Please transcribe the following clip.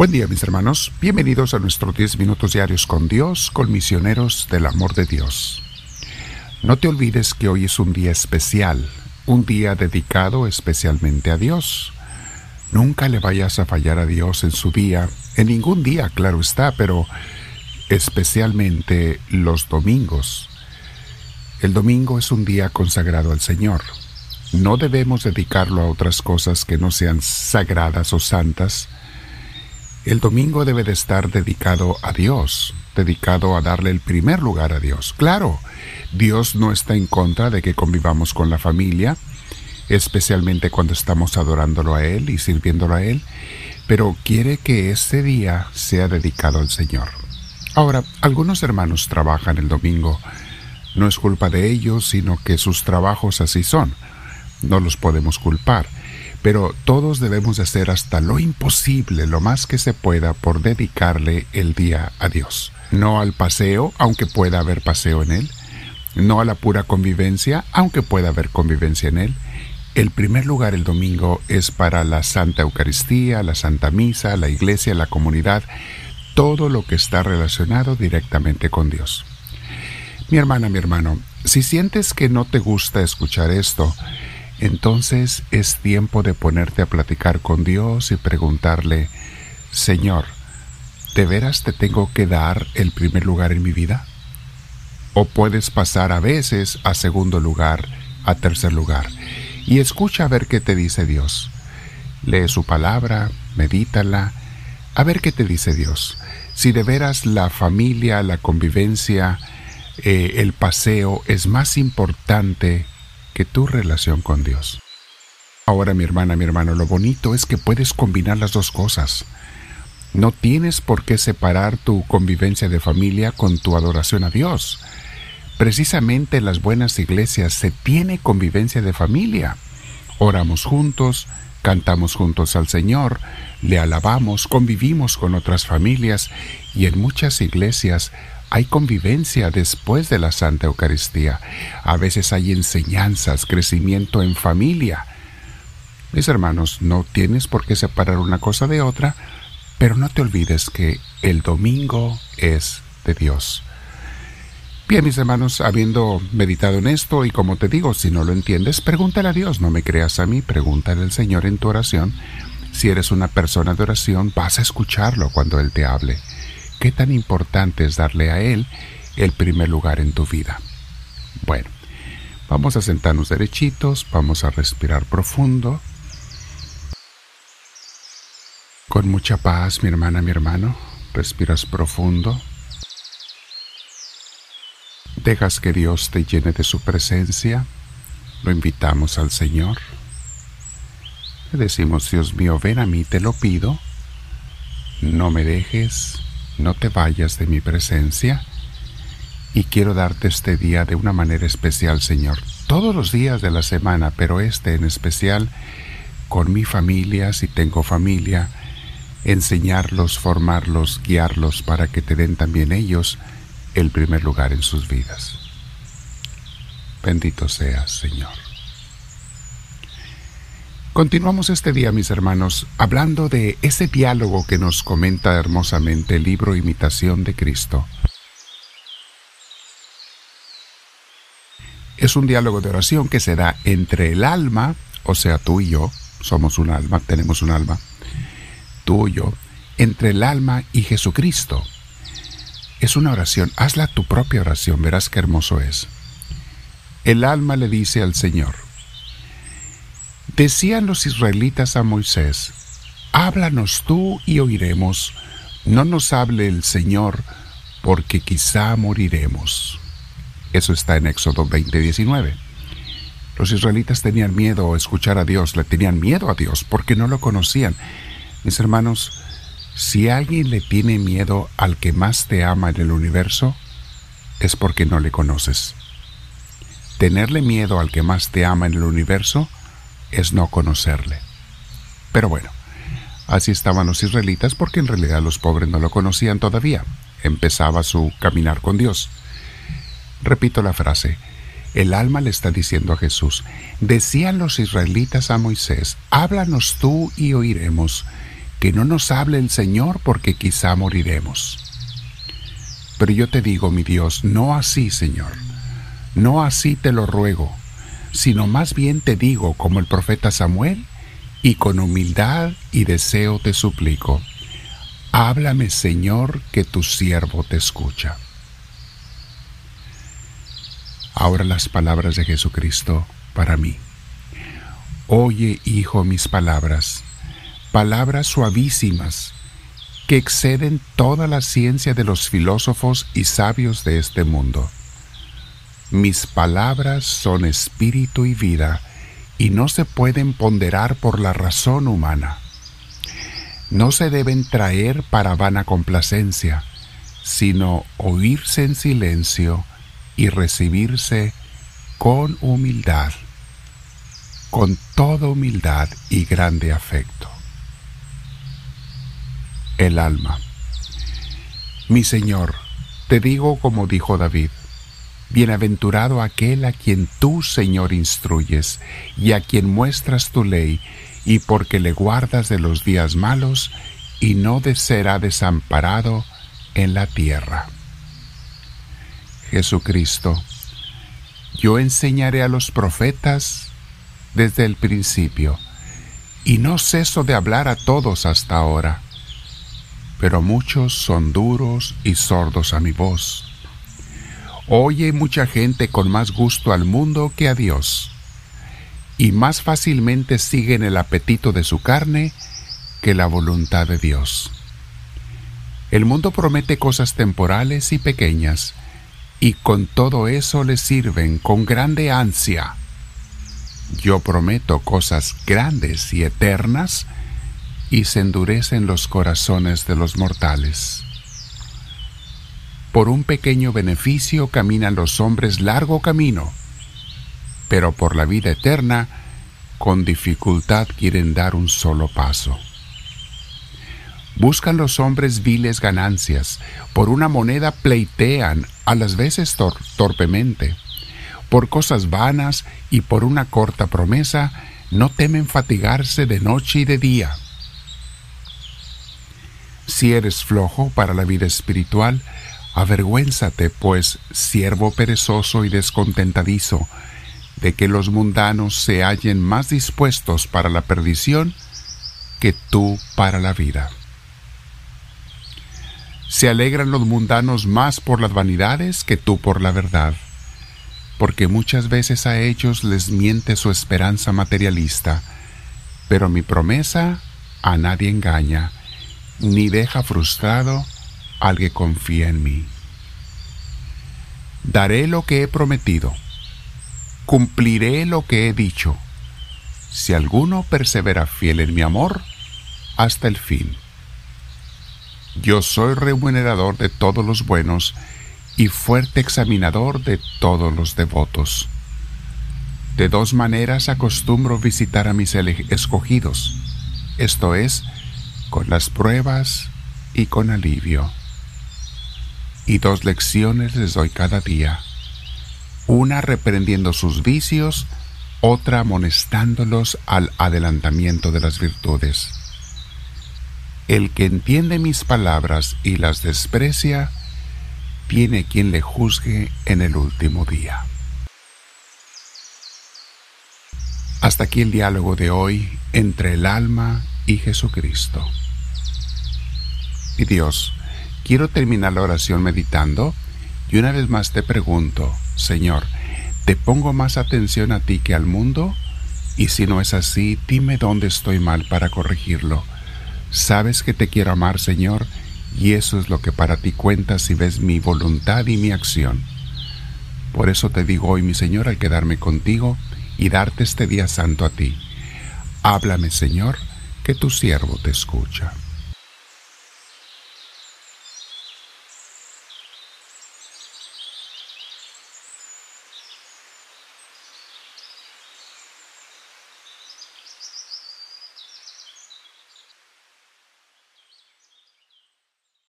Buen día mis hermanos, bienvenidos a nuestros 10 minutos diarios con Dios, con misioneros del amor de Dios. No te olvides que hoy es un día especial, un día dedicado especialmente a Dios. Nunca le vayas a fallar a Dios en su día, en ningún día, claro está, pero especialmente los domingos. El domingo es un día consagrado al Señor. No debemos dedicarlo a otras cosas que no sean sagradas o santas. El domingo debe de estar dedicado a Dios, dedicado a darle el primer lugar a Dios. Claro, Dios no está en contra de que convivamos con la familia, especialmente cuando estamos adorándolo a Él y sirviéndolo a Él, pero quiere que este día sea dedicado al Señor. Ahora, algunos hermanos trabajan el domingo. No es culpa de ellos, sino que sus trabajos así son. No los podemos culpar, pero todos debemos hacer hasta lo imposible, lo más que se pueda, por dedicarle el día a Dios. No al paseo, aunque pueda haber paseo en él. No a la pura convivencia, aunque pueda haber convivencia en él el primer lugar el domingo es para la Santa Eucaristía, la Santa Misa, la Iglesia, la comunidad, todo lo que está relacionado directamente con Dios. Mi hermana, mi hermano, si sientes que no te gusta escuchar esto, entonces es tiempo de ponerte a platicar con Dios y preguntarle, Señor, ¿de veras te tengo que dar el primer lugar en mi vida? ¿O puedes pasar a veces a segundo lugar, a tercer lugar? y escucha a ver qué te dice Dios. Lee su palabra, medítala, a ver qué te dice Dios. Si de veras la familia, la convivencia, eh, el paseo es más importante tu relación con Dios. Ahora mi hermana, mi hermano, lo bonito es que puedes combinar las dos cosas. No tienes por qué separar tu convivencia de familia con tu adoración a Dios. Precisamente en las buenas iglesias se tiene convivencia de familia. Oramos juntos, cantamos juntos al Señor, le alabamos, convivimos con otras familias y en muchas iglesias hay convivencia después de la Santa Eucaristía. A veces hay enseñanzas, crecimiento en familia. Mis hermanos, no tienes por qué separar una cosa de otra, pero no te olvides que el domingo es de Dios. Bien, mis hermanos, habiendo meditado en esto, y como te digo, si no lo entiendes, pregúntale a Dios, no me creas a mí, pregúntale al Señor en tu oración. Si eres una persona de oración, vas a escucharlo cuando Él te hable. ¿Qué tan importante es darle a Él el primer lugar en tu vida? Bueno, vamos a sentarnos derechitos, vamos a respirar profundo. Con mucha paz, mi hermana, mi hermano, respiras profundo. Dejas que Dios te llene de su presencia. Lo invitamos al Señor. Le decimos, Dios mío, ven a mí, te lo pido. No me dejes, no te vayas de mi presencia. Y quiero darte este día de una manera especial, Señor. Todos los días de la semana, pero este en especial, con mi familia, si tengo familia, enseñarlos, formarlos, guiarlos para que te den también ellos el primer lugar en sus vidas. Bendito seas, Señor. Continuamos este día, mis hermanos, hablando de ese diálogo que nos comenta hermosamente el libro Imitación de Cristo. Es un diálogo de oración que se da entre el alma, o sea, tú y yo, somos un alma, tenemos un alma, tú y yo, entre el alma y Jesucristo, es una oración, hazla tu propia oración, verás qué hermoso es. El alma le dice al Señor, decían los israelitas a Moisés, háblanos tú y oiremos, no nos hable el Señor, porque quizá moriremos. Eso está en Éxodo 20:19. Los israelitas tenían miedo a escuchar a Dios, le tenían miedo a Dios porque no lo conocían. Mis hermanos, si alguien le tiene miedo al que más te ama en el universo, es porque no le conoces. Tenerle miedo al que más te ama en el universo es no conocerle. Pero bueno, así estaban los israelitas porque en realidad los pobres no lo conocían todavía. Empezaba su caminar con Dios. Repito la frase. El alma le está diciendo a Jesús, decían los israelitas a Moisés, háblanos tú y oiremos que no nos hable el Señor porque quizá moriremos. Pero yo te digo, mi Dios, no así, Señor, no así te lo ruego, sino más bien te digo, como el profeta Samuel, y con humildad y deseo te suplico, háblame, Señor, que tu siervo te escucha. Ahora las palabras de Jesucristo para mí. Oye, Hijo, mis palabras, palabras suavísimas que exceden toda la ciencia de los filósofos y sabios de este mundo. Mis palabras son espíritu y vida, y no se pueden ponderar por la razón humana. No se deben traer para vana complacencia, sino oírse en silencio y recibirse con humildad, con toda humildad y grande afecto. El alma. Mi Señor, te digo como dijo David, Bienaventurado aquel a quien tú, Señor, instruyes y a quien muestras tu ley, y porque le guardas de los días malos, y no de será desamparado en la tierra. Jesucristo, yo enseñaré a los profetas desde el principio, y no ceso de hablar a todos hasta ahora, pero muchos son duros y sordos a mi voz Oye mucha gente con más gusto al mundo que a Dios, y más fácilmente siguen el apetito de su carne que la voluntad de Dios. El mundo promete cosas temporales y pequeñas, y con todo eso le sirven con grande ansia. Yo prometo cosas grandes y eternas, y se endurecen los corazones de los mortales. Por un pequeño beneficio caminan los hombres largo camino, pero por la vida eterna, con dificultad quieren dar un solo paso. Buscan los hombres viles ganancias, por una moneda pleitean, a las veces torpemente. Por cosas vanas y por una corta promesa, no temen fatigarse de noche y de día. Si eres flojo para la vida espiritual, Avergüénzate, pues, siervo perezoso y descontentadizo, de que los mundanos se hallen más dispuestos para la perdición que tú para la vida. Se alegran los mundanos más por las vanidades que tú por la verdad, porque muchas veces a ellos les miente su esperanza materialista, pero mi promesa a nadie engaña, ni deja frustrado al que confía en mí. Daré lo que he prometido, cumpliré lo que he dicho, si alguno persevera fiel en mi amor hasta el fin. Yo soy remunerador de todos los buenos y fuerte examinador de todos los devotos. De dos maneras acostumbro visitar a mis escogidos, esto es, con las pruebas y con alivio y dos lecciones les doy cada día, una reprendiendo sus vicios, otra amonestándolos al adelantamiento de las virtudes. El que entiende mis palabras y las desprecia, tiene quien le juzgue en el último día. Hasta aquí el diálogo de hoy entre el alma y Jesucristo. Y Dios, Quiero terminar la oración meditando y una vez más te pregunto, Señor, ¿te pongo más atención a ti que al mundo? Y si no es así, dime dónde estoy mal para corregirlo. Sabes que te quiero amar, Señor, y eso es lo que para ti cuenta si ves mi voluntad y mi acción. Por eso te digo hoy, mi Señor, al quedarme contigo y darte este día santo a ti. Háblame, Señor, que tu siervo te escucha.